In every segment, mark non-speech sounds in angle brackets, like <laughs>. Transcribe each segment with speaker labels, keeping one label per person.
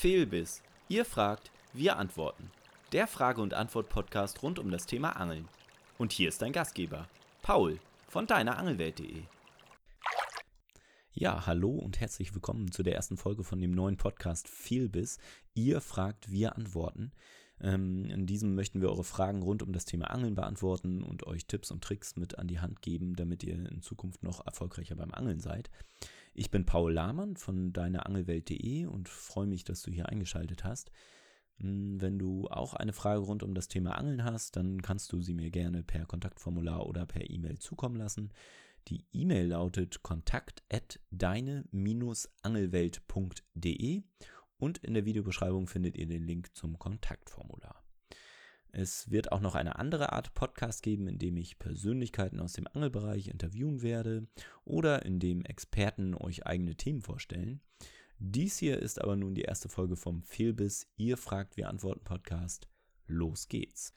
Speaker 1: Fehlbiss. Ihr fragt, wir antworten. Der Frage- und Antwort-Podcast rund um das Thema Angeln. Und hier ist dein Gastgeber, Paul von deinerangelwelt.de. Ja, hallo und herzlich willkommen zu der ersten Folge von dem neuen Podcast Fehlbiss. Ihr fragt, wir antworten. Ähm, in diesem möchten wir eure Fragen rund um das Thema Angeln beantworten und euch Tipps und Tricks mit an die Hand geben, damit ihr in Zukunft noch erfolgreicher beim Angeln seid. Ich bin Paul Lahmann von deinerangelwelt.de und freue mich, dass du hier eingeschaltet hast. Hm, wenn du auch eine Frage rund um das Thema Angeln hast, dann kannst du sie mir gerne per Kontaktformular oder per E-Mail zukommen lassen. Die E-Mail lautet kontakt@deine-angelwelt.de und in der Videobeschreibung findet ihr den Link zum Kontaktformular. Es wird auch noch eine andere Art Podcast geben, in dem ich Persönlichkeiten aus dem Angelbereich interviewen werde oder in dem Experten euch eigene Themen vorstellen. Dies hier ist aber nun die erste Folge vom Fehlbiss Ihr fragt, wir antworten Podcast. Los geht's.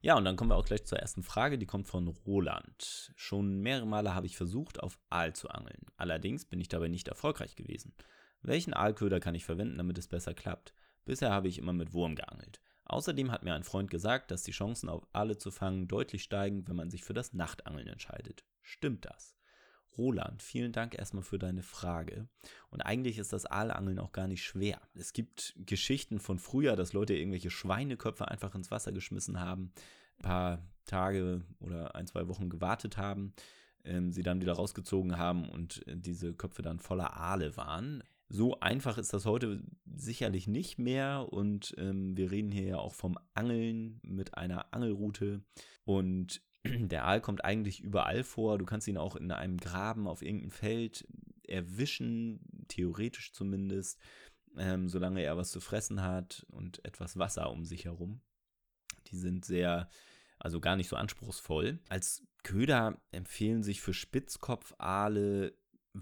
Speaker 1: Ja, und dann kommen wir auch gleich zur ersten Frage, die kommt von Roland. Schon mehrere Male habe ich versucht, auf Aal zu angeln. Allerdings bin ich dabei nicht erfolgreich gewesen. Welchen Aalköder kann ich verwenden, damit es besser klappt? Bisher habe ich immer mit Wurm geangelt. Außerdem hat mir ein Freund gesagt, dass die Chancen auf Aale zu fangen deutlich steigen, wenn man sich für das Nachtangeln entscheidet. Stimmt das? Roland, vielen Dank erstmal für deine Frage. Und eigentlich ist das Aalangeln auch gar nicht schwer. Es gibt Geschichten von früher, dass Leute irgendwelche Schweineköpfe einfach ins Wasser geschmissen haben, ein paar Tage oder ein, zwei Wochen gewartet haben, ähm, sie dann wieder rausgezogen haben und äh, diese Köpfe dann voller Aale waren. So einfach ist das heute sicherlich nicht mehr und ähm, wir reden hier ja auch vom Angeln mit einer Angelroute und <clears throat> der Aal kommt eigentlich überall vor. Du kannst ihn auch in einem Graben auf irgendeinem Feld erwischen, theoretisch zumindest, ähm, solange er was zu fressen hat und etwas Wasser um sich herum. Die sind sehr, also gar nicht so anspruchsvoll. Als Köder empfehlen sich für Spitzkopfaale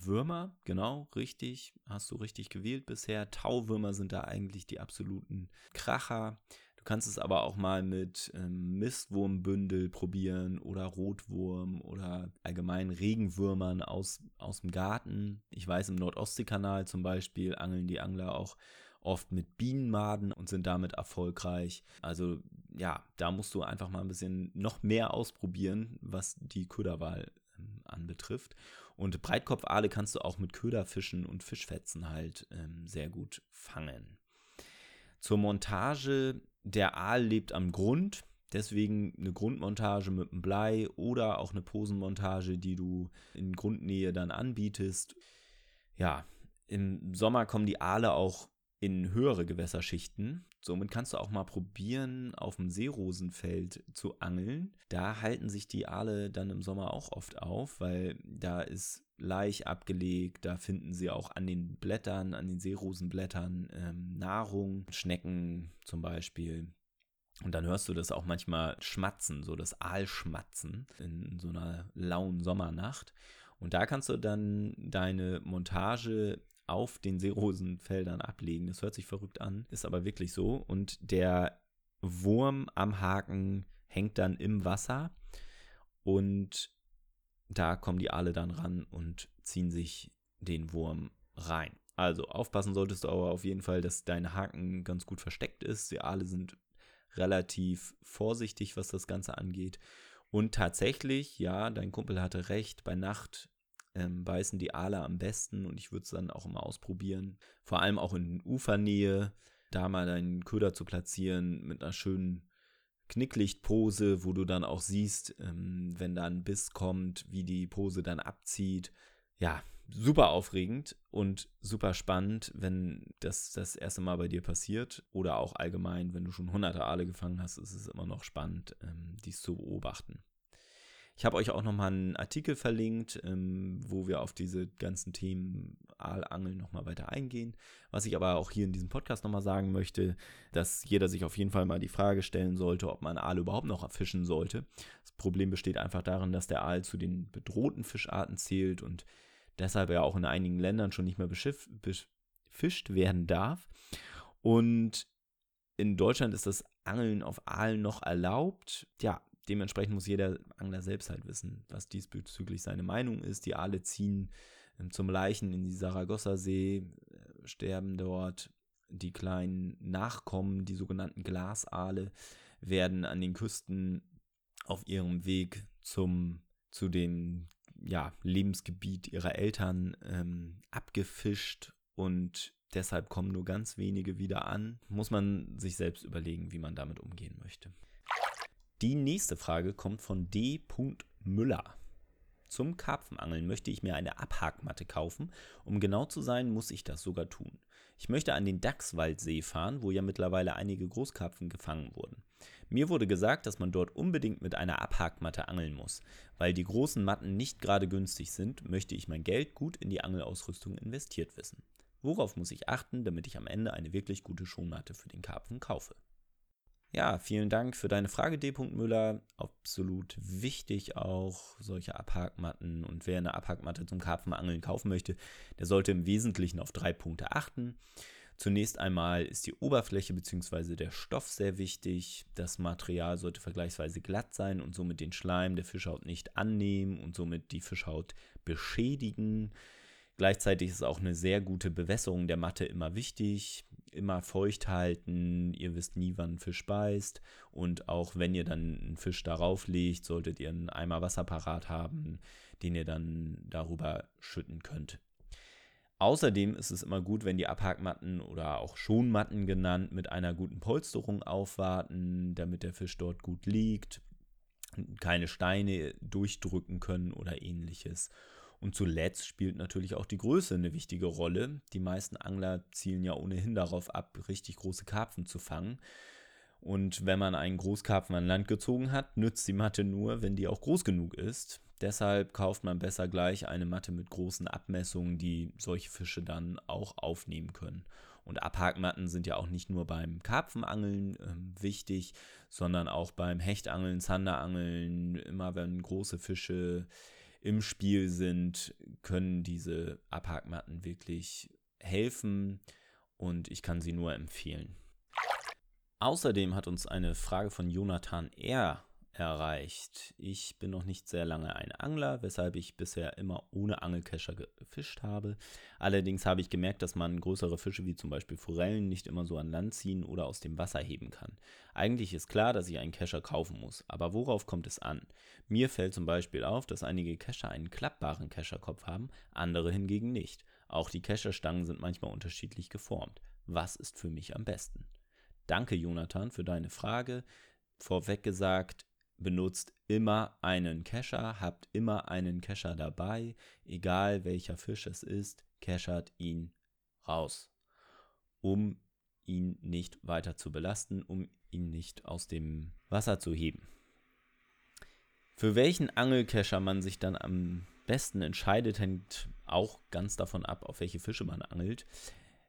Speaker 1: Würmer, genau, richtig, hast du richtig gewählt bisher. Tauwürmer sind da eigentlich die absoluten Kracher. Du kannst es aber auch mal mit ähm, Mistwurmbündel probieren oder Rotwurm oder allgemein Regenwürmern aus, aus dem Garten. Ich weiß, im Nordostseekanal zum Beispiel angeln die Angler auch oft mit Bienenmaden und sind damit erfolgreich. Also ja, da musst du einfach mal ein bisschen noch mehr ausprobieren, was die Köderwahl ähm, anbetrifft. Und Breitkopfaale kannst du auch mit Köderfischen und Fischfetzen halt ähm, sehr gut fangen. Zur Montage, der Aal lebt am Grund, deswegen eine Grundmontage mit einem Blei oder auch eine Posenmontage, die du in Grundnähe dann anbietest. Ja, im Sommer kommen die Aale auch in höhere Gewässerschichten. Somit kannst du auch mal probieren, auf dem Seerosenfeld zu angeln. Da halten sich die Aale dann im Sommer auch oft auf, weil da ist Laich abgelegt, da finden sie auch an den Blättern, an den Seerosenblättern ähm, Nahrung, Schnecken zum Beispiel. Und dann hörst du das auch manchmal schmatzen, so das Aalschmatzen in so einer lauen Sommernacht. Und da kannst du dann deine Montage auf den Seerosenfeldern ablegen. Das hört sich verrückt an, ist aber wirklich so. Und der Wurm am Haken hängt dann im Wasser und da kommen die Aale dann ran und ziehen sich den Wurm rein. Also aufpassen solltest du aber auf jeden Fall, dass dein Haken ganz gut versteckt ist. Die Aale sind relativ vorsichtig, was das Ganze angeht. Und tatsächlich, ja, dein Kumpel hatte recht, bei Nacht ähm, beißen die Aale am besten und ich würde es dann auch immer ausprobieren. Vor allem auch in Ufernähe, da mal deinen Köder zu platzieren mit einer schönen Knicklichtpose, wo du dann auch siehst, ähm, wenn da ein Biss kommt, wie die Pose dann abzieht. Ja, super aufregend und super spannend, wenn das das erste Mal bei dir passiert oder auch allgemein, wenn du schon hunderte Aale gefangen hast, ist es immer noch spannend, ähm, dies zu beobachten. Ich habe euch auch nochmal einen Artikel verlinkt, ähm, wo wir auf diese ganzen Themen Aalangeln nochmal weiter eingehen. Was ich aber auch hier in diesem Podcast nochmal sagen möchte, dass jeder sich auf jeden Fall mal die Frage stellen sollte, ob man Aal überhaupt noch fischen sollte. Das Problem besteht einfach darin, dass der Aal zu den bedrohten Fischarten zählt und deshalb ja auch in einigen Ländern schon nicht mehr befischt werden darf. Und in Deutschland ist das Angeln auf Aalen noch erlaubt. Ja, dementsprechend muss jeder Angler selbst halt wissen, was diesbezüglich seine Meinung ist. Die Aale ziehen ähm, zum Leichen in die Saragossa-See, äh, sterben dort. die kleinen Nachkommen, die sogenannten Glasaale, werden an den Küsten auf ihrem Weg zum, zu dem ja, Lebensgebiet ihrer Eltern ähm, abgefischt und deshalb kommen nur ganz wenige wieder an. Muss man sich selbst überlegen, wie man damit umgehen möchte. Die nächste Frage kommt von D. Müller. Zum Karpfenangeln möchte ich mir eine Abhakmatte kaufen. Um genau zu sein, muss ich das sogar tun. Ich möchte an den Dachswaldsee fahren, wo ja mittlerweile einige Großkarpfen gefangen wurden. Mir wurde gesagt, dass man dort unbedingt mit einer Abhakmatte angeln muss. Weil die großen Matten nicht gerade günstig sind, möchte ich mein Geld gut in die Angelausrüstung investiert wissen. Worauf muss ich achten, damit ich am Ende eine wirklich gute Schonmatte für den Karpfen kaufe? Ja, vielen Dank für deine Frage, D. Müller. Absolut wichtig auch solche Abhakmatten. Und wer eine Abhakmatte zum Karpfenangeln kaufen möchte, der sollte im Wesentlichen auf drei Punkte achten. Zunächst einmal ist die Oberfläche bzw. der Stoff sehr wichtig. Das Material sollte vergleichsweise glatt sein und somit den Schleim der Fischhaut nicht annehmen und somit die Fischhaut beschädigen. Gleichzeitig ist auch eine sehr gute Bewässerung der Matte immer wichtig. Immer feucht halten. Ihr wisst nie, wann ein Fisch beißt. Und auch wenn ihr dann einen Fisch darauf legt, solltet ihr einen Eimer Wasser parat haben, den ihr dann darüber schütten könnt. Außerdem ist es immer gut, wenn die Abhakmatten oder auch Schonmatten genannt mit einer guten Polsterung aufwarten, damit der Fisch dort gut liegt, keine Steine durchdrücken können oder ähnliches. Und zuletzt spielt natürlich auch die Größe eine wichtige Rolle. Die meisten Angler zielen ja ohnehin darauf ab, richtig große Karpfen zu fangen. Und wenn man einen Großkarpfen an Land gezogen hat, nützt die Matte nur, wenn die auch groß genug ist. Deshalb kauft man besser gleich eine Matte mit großen Abmessungen, die solche Fische dann auch aufnehmen können. Und Abhakmatten sind ja auch nicht nur beim Karpfenangeln äh, wichtig, sondern auch beim Hechtangeln, Zanderangeln. Immer wenn große Fische im Spiel sind, können diese Abhakmatten wirklich helfen und ich kann sie nur empfehlen. Außerdem hat uns eine Frage von Jonathan R erreicht. Ich bin noch nicht sehr lange ein Angler, weshalb ich bisher immer ohne Angelkescher gefischt habe. Allerdings habe ich gemerkt, dass man größere Fische wie zum Beispiel Forellen nicht immer so an Land ziehen oder aus dem Wasser heben kann. Eigentlich ist klar, dass ich einen Kescher kaufen muss, aber worauf kommt es an? Mir fällt zum Beispiel auf, dass einige Kescher einen klappbaren Kescherkopf haben, andere hingegen nicht. Auch die Kescherstangen sind manchmal unterschiedlich geformt. Was ist für mich am besten? Danke, Jonathan, für deine Frage. Vorweg gesagt, benutzt immer einen Kescher, habt immer einen Kescher dabei, egal welcher Fisch es ist, keschert ihn raus, um ihn nicht weiter zu belasten, um ihn nicht aus dem Wasser zu heben. Für welchen Angelkescher man sich dann am besten entscheidet, hängt auch ganz davon ab, auf welche Fische man angelt.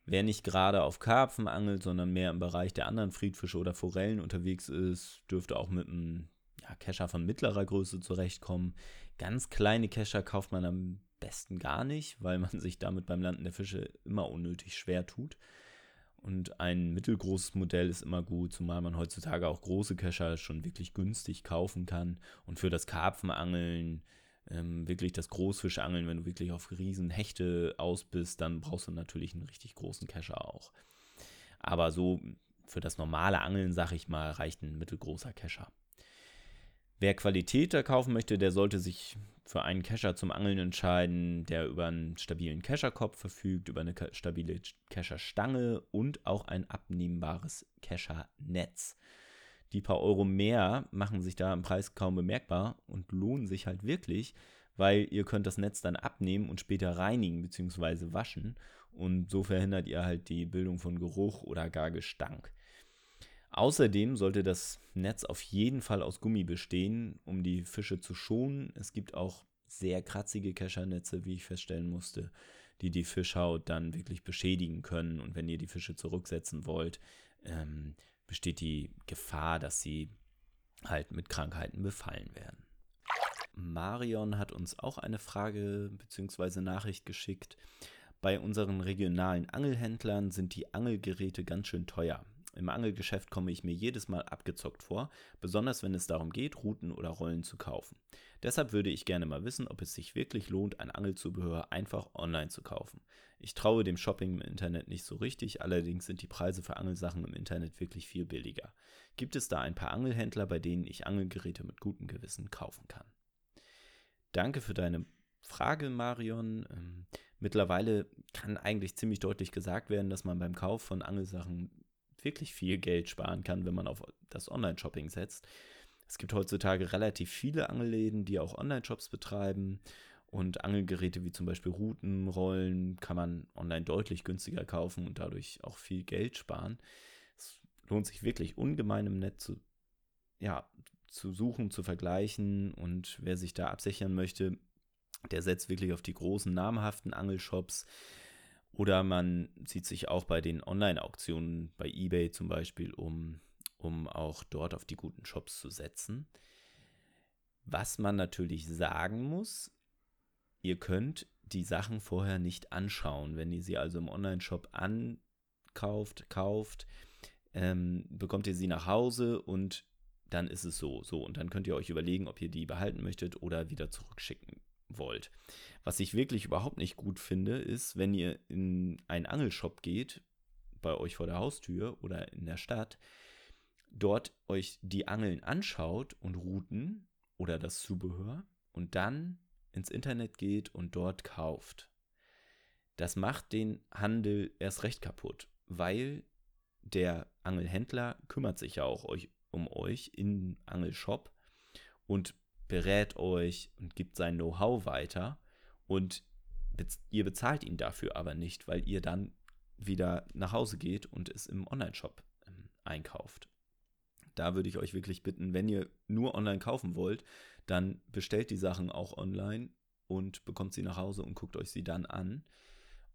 Speaker 1: Wer nicht gerade auf Karpfen angelt, sondern mehr im Bereich der anderen Friedfische oder Forellen unterwegs ist, dürfte auch mit einem ja, Kescher von mittlerer Größe zurechtkommen. Ganz kleine Kescher kauft man am besten gar nicht, weil man <laughs> sich damit beim Landen der Fische immer unnötig schwer tut. Und ein mittelgroßes Modell ist immer gut, zumal man heutzutage auch große Kescher schon wirklich günstig kaufen kann. Und für das Karpfenangeln, ähm, wirklich das Großfischangeln, wenn du wirklich auf Riesenhechte aus bist, dann brauchst du natürlich einen richtig großen Kescher auch. Aber so für das normale Angeln, sag ich mal, reicht ein mittelgroßer Kescher. Wer Qualität da kaufen möchte, der sollte sich für einen Kescher zum Angeln entscheiden, der über einen stabilen Kescherkopf verfügt, über eine stabile Kescherstange und auch ein abnehmbares Keshernetz. Die paar Euro mehr machen sich da im Preis kaum bemerkbar und lohnen sich halt wirklich, weil ihr könnt das Netz dann abnehmen und später reinigen bzw. waschen und so verhindert ihr halt die Bildung von Geruch oder gar Gestank. Außerdem sollte das Netz auf jeden Fall aus Gummi bestehen, um die Fische zu schonen. Es gibt auch sehr kratzige Keschernetze, wie ich feststellen musste, die die Fischhaut dann wirklich beschädigen können. Und wenn ihr die Fische zurücksetzen wollt, ähm, besteht die Gefahr, dass sie halt mit Krankheiten befallen werden. Marion hat uns auch eine Frage bzw. Nachricht geschickt. Bei unseren regionalen Angelhändlern sind die Angelgeräte ganz schön teuer. Im Angelgeschäft komme ich mir jedes Mal abgezockt vor, besonders wenn es darum geht, Routen oder Rollen zu kaufen. Deshalb würde ich gerne mal wissen, ob es sich wirklich lohnt, ein Angelzubehör einfach online zu kaufen. Ich traue dem Shopping im Internet nicht so richtig, allerdings sind die Preise für Angelsachen im Internet wirklich viel billiger. Gibt es da ein paar Angelhändler, bei denen ich Angelgeräte mit gutem Gewissen kaufen kann? Danke für deine Frage, Marion. Ähm, mittlerweile kann eigentlich ziemlich deutlich gesagt werden, dass man beim Kauf von Angelsachen wirklich viel Geld sparen kann, wenn man auf das Online-Shopping setzt. Es gibt heutzutage relativ viele Angelläden, die auch Online-Shops betreiben. Und Angelgeräte wie zum Beispiel Routen, Rollen kann man online deutlich günstiger kaufen und dadurch auch viel Geld sparen. Es lohnt sich wirklich ungemein im Netz zu, ja, zu suchen, zu vergleichen. Und wer sich da absichern möchte, der setzt wirklich auf die großen namhaften Angelshops. Oder man sieht sich auch bei den Online-Auktionen, bei eBay zum Beispiel, um, um auch dort auf die guten Shops zu setzen. Was man natürlich sagen muss, ihr könnt die Sachen vorher nicht anschauen. Wenn ihr sie also im Online-Shop ankauft, kauft, ähm, bekommt ihr sie nach Hause und dann ist es so. So, und dann könnt ihr euch überlegen, ob ihr die behalten möchtet oder wieder zurückschicken wollt. Was ich wirklich überhaupt nicht gut finde, ist, wenn ihr in einen Angelshop geht, bei euch vor der Haustür oder in der Stadt, dort euch die Angeln anschaut und Routen oder das Zubehör und dann ins Internet geht und dort kauft. Das macht den Handel erst recht kaputt, weil der Angelhändler kümmert sich ja auch euch, um euch im Angelshop und berät euch und gibt sein Know-how weiter und ihr bezahlt ihn dafür aber nicht, weil ihr dann wieder nach Hause geht und es im Online-Shop ähm, einkauft. Da würde ich euch wirklich bitten, wenn ihr nur online kaufen wollt, dann bestellt die Sachen auch online und bekommt sie nach Hause und guckt euch sie dann an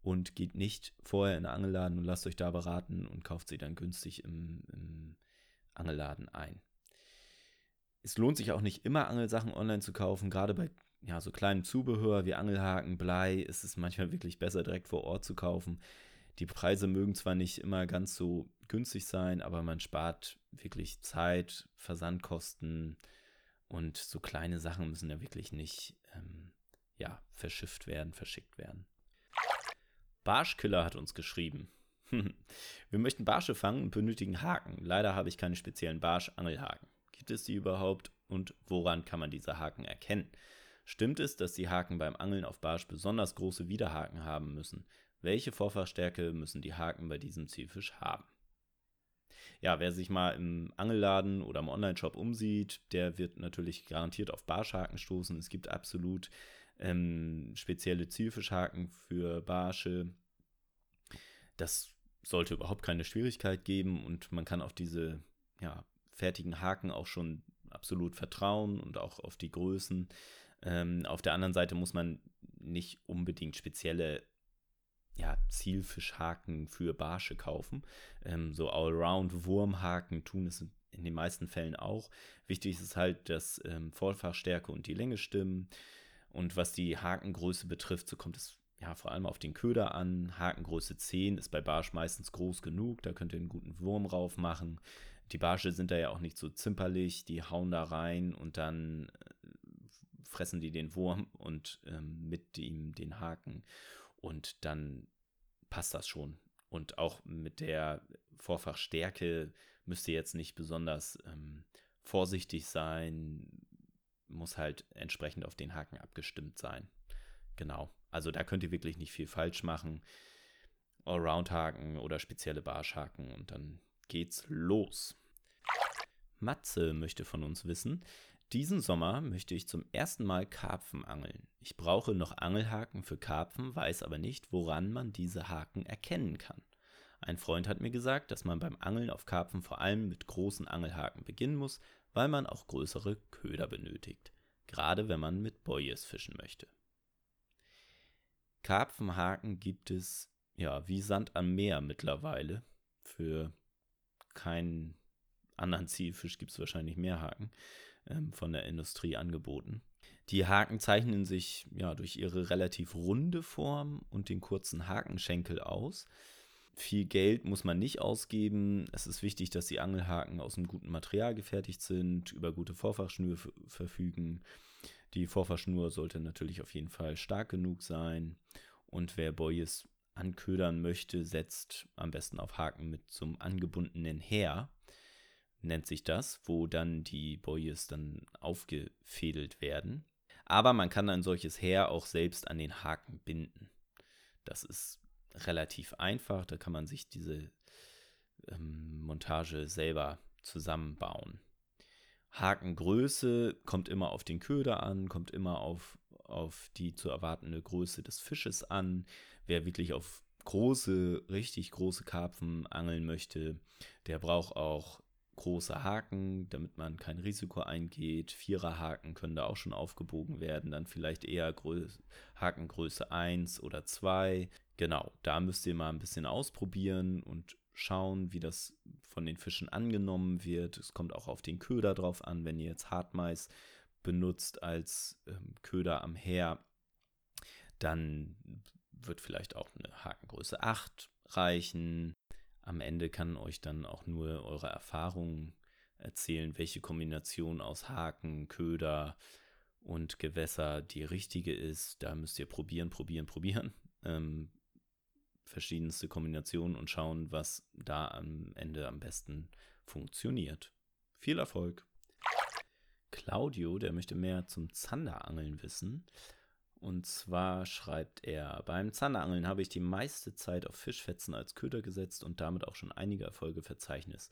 Speaker 1: und geht nicht vorher in den Angelladen und lasst euch da beraten und kauft sie dann günstig im, im Angelladen ein es lohnt sich auch nicht immer Angelsachen online zu kaufen, gerade bei ja, so kleinem Zubehör wie Angelhaken, Blei, ist es manchmal wirklich besser, direkt vor Ort zu kaufen. Die Preise mögen zwar nicht immer ganz so günstig sein, aber man spart wirklich Zeit, Versandkosten und so kleine Sachen müssen ja wirklich nicht ähm, ja, verschifft werden, verschickt werden. Barschkiller hat uns geschrieben. <laughs> Wir möchten Barsche fangen und benötigen Haken. Leider habe ich keine speziellen Barsch-Angelhaken. Gibt es die überhaupt und woran kann man diese Haken erkennen? Stimmt es, dass die Haken beim Angeln auf Barsch besonders große Widerhaken haben müssen? Welche Vorfachstärke müssen die Haken bei diesem Zielfisch haben? Ja, wer sich mal im Angelladen oder im Onlineshop umsieht, der wird natürlich garantiert auf Barschhaken stoßen. Es gibt absolut ähm, spezielle Zielfischhaken für Barsche. Das sollte überhaupt keine Schwierigkeit geben und man kann auf diese ja, fertigen Haken auch schon absolut vertrauen und auch auf die Größen. Ähm, auf der anderen Seite muss man nicht unbedingt spezielle ja, Zielfischhaken für Barsche kaufen. Ähm, so Allround-Wurmhaken tun es in den meisten Fällen auch. Wichtig ist halt, dass ähm, Vollfachstärke und die Länge stimmen. Und was die Hakengröße betrifft, so kommt es ja vor allem auf den Köder an. Hakengröße 10 ist bei Barsch meistens groß genug, da könnt ihr einen guten Wurm rauf machen. Die Barsche sind da ja auch nicht so zimperlich, die hauen da rein und dann äh, fressen die den Wurm und ähm, mit ihm den Haken und dann passt das schon. Und auch mit der Vorfachstärke müsst ihr jetzt nicht besonders ähm, vorsichtig sein, muss halt entsprechend auf den Haken abgestimmt sein. Genau. Also da könnt ihr wirklich nicht viel falsch machen. Allround-Haken oder spezielle Barschhaken und dann geht's los. Matze möchte von uns wissen, diesen Sommer möchte ich zum ersten Mal Karpfen angeln. Ich brauche noch Angelhaken für Karpfen, weiß aber nicht, woran man diese Haken erkennen kann. Ein Freund hat mir gesagt, dass man beim Angeln auf Karpfen vor allem mit großen Angelhaken beginnen muss, weil man auch größere Köder benötigt, gerade wenn man mit Boyes fischen möchte. Karpfenhaken gibt es ja wie Sand am Meer mittlerweile für keinen anderen Zielfisch gibt es wahrscheinlich mehr Haken ähm, von der Industrie angeboten. Die Haken zeichnen sich ja durch ihre relativ runde Form und den kurzen Hakenschenkel aus. Viel Geld muss man nicht ausgeben. Es ist wichtig, dass die Angelhaken aus einem guten Material gefertigt sind, über gute Vorfachschnür verfügen. Die Vorfachschnur sollte natürlich auf jeden Fall stark genug sein. Und wer Boyes anködern möchte, setzt am besten auf Haken mit zum angebundenen Heer, nennt sich das, wo dann die Boyes dann aufgefädelt werden. Aber man kann ein solches Heer auch selbst an den Haken binden. Das ist relativ einfach, da kann man sich diese ähm, Montage selber zusammenbauen. Hakengröße kommt immer auf den Köder an, kommt immer auf, auf die zu erwartende Größe des Fisches an. Wer wirklich auf große, richtig große Karpfen angeln möchte, der braucht auch große Haken, damit man kein Risiko eingeht. Viererhaken können da auch schon aufgebogen werden, dann vielleicht eher Größe, Hakengröße 1 oder 2. Genau, da müsst ihr mal ein bisschen ausprobieren und schauen, wie das von den Fischen angenommen wird. Es kommt auch auf den Köder drauf an, wenn ihr jetzt Hartmais benutzt als ähm, Köder am Heer, dann wird vielleicht auch eine Hakengröße 8 reichen. Am Ende kann euch dann auch nur eure Erfahrungen erzählen, welche Kombination aus Haken, Köder und Gewässer die richtige ist. Da müsst ihr probieren, probieren, probieren. <laughs> Ähm, verschiedenste Kombinationen und schauen, was da am Ende am besten funktioniert. Viel Erfolg! Claudio, der möchte mehr zum Zanderangeln wissen. Und zwar schreibt er, beim Zanderangeln habe ich die meiste Zeit auf Fischfetzen als Köder gesetzt und damit auch schon einige Erfolge verzeichnet.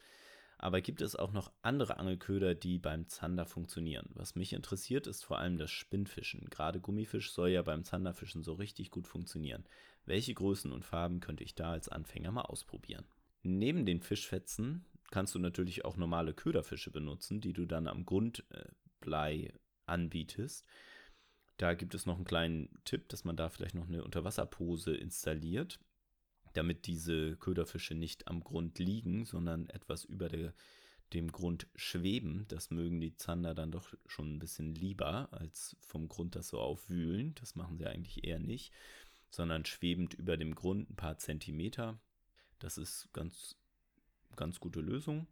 Speaker 1: Aber gibt es auch noch andere Angelköder, die beim Zander funktionieren? Was mich interessiert, ist vor allem das Spinnfischen. Gerade Gummifisch soll ja beim Zanderfischen so richtig gut funktionieren. Welche Größen und Farben könnte ich da als Anfänger mal ausprobieren? Neben den Fischfetzen kannst du natürlich auch normale Köderfische benutzen, die du dann am Grundblei anbietest. Da gibt es noch einen kleinen Tipp, dass man da vielleicht noch eine Unterwasserpose installiert, damit diese Köderfische nicht am Grund liegen, sondern etwas über der, dem Grund schweben. Das mögen die Zander dann doch schon ein bisschen lieber, als vom Grund das so aufwühlen. Das machen sie eigentlich eher nicht, sondern schwebend über dem Grund ein paar Zentimeter. Das ist ganz ganz gute Lösung.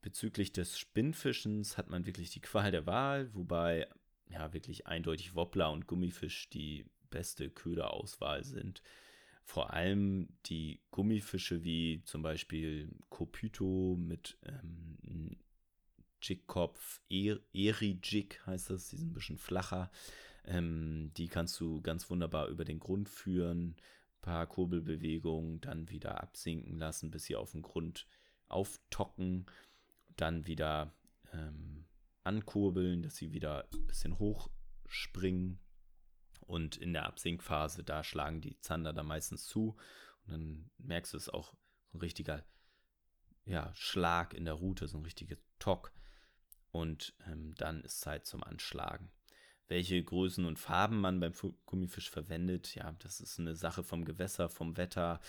Speaker 1: Bezüglich des Spinnfischens hat man wirklich die Qual der Wahl, wobei ja wirklich eindeutig Wobbler und Gummifisch die beste Köderauswahl sind. Vor allem die Gummifische wie zum Beispiel Kopyto mit ähm, Jigkopf, Eri-Jig heißt das, die sind ein bisschen flacher. Ähm, die kannst du ganz wunderbar über den Grund führen, ein paar Kurbelbewegungen, dann wieder absinken lassen, bis sie auf den Grund auftocken, dann wieder ähm, ankurbeln, dass sie wieder ein bisschen hochspringen. Und in der Absinkphase, da schlagen die Zander da meistens zu. Und dann merkst du es auch, so ein richtiger ja, Schlag in der Route, so ein richtiger Tock. Und ähm, dann ist Zeit zum Anschlagen. Welche Größen und Farben man beim Gummifisch verwendet, ja, das ist eine Sache vom Gewässer, vom Wetter,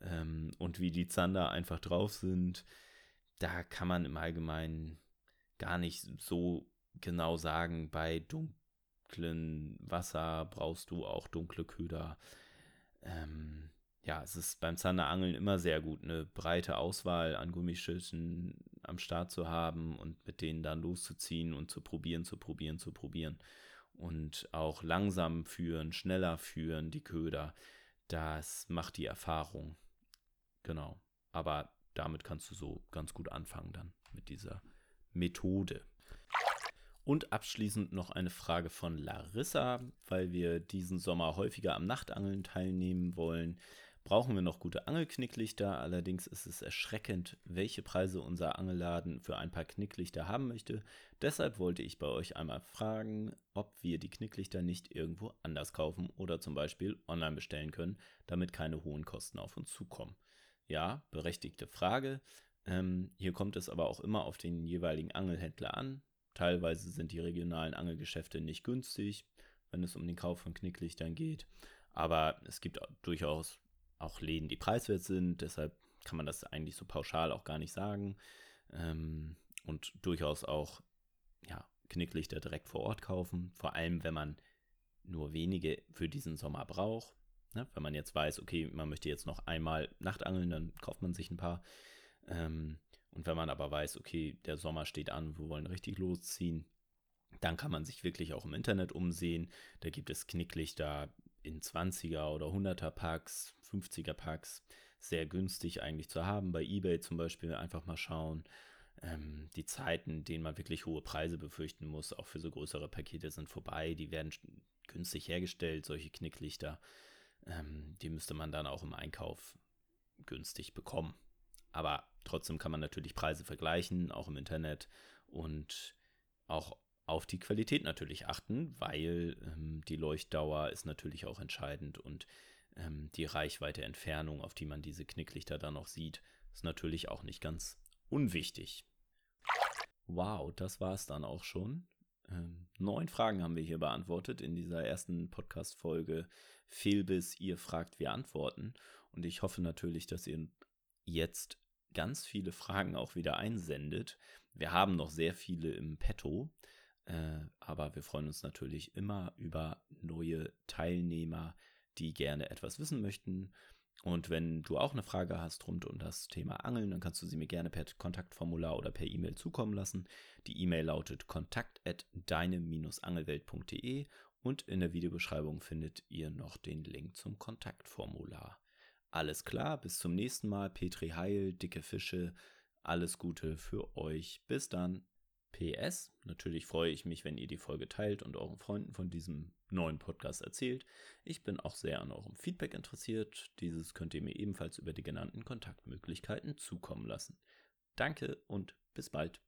Speaker 1: ähm, und wie die Zander einfach drauf sind, da kann man im Allgemeinen gar nicht so genau sagen, bei dunklen Wasser brauchst du auch dunkle Köder. Ähm, ja, es ist beim Zanderangeln immer sehr gut, eine breite Auswahl an Gummischüssen am Start zu haben und mit denen dann loszuziehen und zu probieren, zu probieren, zu probieren. Und auch langsam führen, schneller führen, die Köder. Das macht die Erfahrung. Genau. Aber damit kannst du so ganz gut anfangen dann mit dieser Methode. Und abschließend noch eine Frage von Larissa, weil wir diesen Sommer häufiger am Nachtangeln teilnehmen wollen. Brauchen wir noch gute Angelknicklichter? Allerdings ist es erschreckend, welche Preise unser Angelladen für ein paar Knicklichter haben möchte. Deshalb wollte ich bei euch einmal fragen, ob wir die Knicklichter nicht irgendwo anders kaufen oder zum Beispiel online bestellen können, damit keine hohen Kosten auf uns zukommen. Ja, berechtigte Frage. Ähm, hier kommt es aber auch immer auf den jeweiligen Angelhändler an. Teilweise sind die regionalen Angelgeschäfte nicht günstig, wenn es um den Kauf von Knicklichtern geht. Aber es gibt durchaus auch Läden, die preiswert sind. Deshalb kann man das eigentlich so pauschal auch gar nicht sagen. Ähm, und durchaus auch ja, Knicklichter direkt vor Ort kaufen. Vor allem, wenn man nur wenige für diesen Sommer braucht. Ne? Wenn man jetzt weiß, okay, man möchte jetzt noch einmal Nachtangeln, dann kauft man sich ein paar. Ähm, und wenn man aber weiß, okay, der Sommer steht an, wir wollen richtig losziehen, dann kann man sich wirklich auch im Internet umsehen. Da gibt es Knicklichter in 20er oder 100er Packs, 50er Packs, sehr günstig eigentlich zu haben. Bei eBay zum Beispiel einfach mal schauen. Ähm, die Zeiten, denen man wirklich hohe Preise befürchten muss, auch für so größere Pakete sind vorbei. Die werden günstig hergestellt, solche Knicklichter. Ähm, die müsste man dann auch im Einkauf günstig bekommen. Aber trotzdem kann man natürlich Preise vergleichen, auch im Internet und auch auf die Qualität natürlich achten, weil ähm, die Leuchtdauer ist natürlich auch entscheidend und ähm, die Reichweite Entfernung, auf die man diese Knicklichter dann noch sieht, ist natürlich auch nicht ganz unwichtig. Wow, das war es dann auch schon. Ähm, neun Fragen haben wir hier beantwortet in dieser ersten Podcast-Folge. Fehlbiss, ihr fragt, wir antworten. Und ich hoffe natürlich, dass ihr jetzt ganz viele Fragen auch wieder einsendet. Wir haben noch sehr viele im Petto, äh, aber wir freuen uns natürlich immer über neue Teilnehmer, die gerne etwas wissen möchten. Und wenn du auch eine Frage hast rund um das Thema Angeln, dann kannst du sie mir gerne per Kontaktformular oder per E-Mail zukommen lassen. Die E-Mail lautet kontakt@deine-angelwelt.de und in der Videobeschreibung findet ihr noch den Link zum Kontaktformular. Alles klar, bis zum nächsten Mal. Petri Heil, dicke Fische. Alles Gute für euch. Bis dann. PS, natürlich freue ich mich, wenn ihr die Folge teilt und euren Freunden von diesem neuen Podcast erzählt. Ich bin auch sehr an eurem Feedback interessiert. Dieses könnt ihr mir ebenfalls über die genannten Kontaktmöglichkeiten zukommen lassen. Danke und bis bald.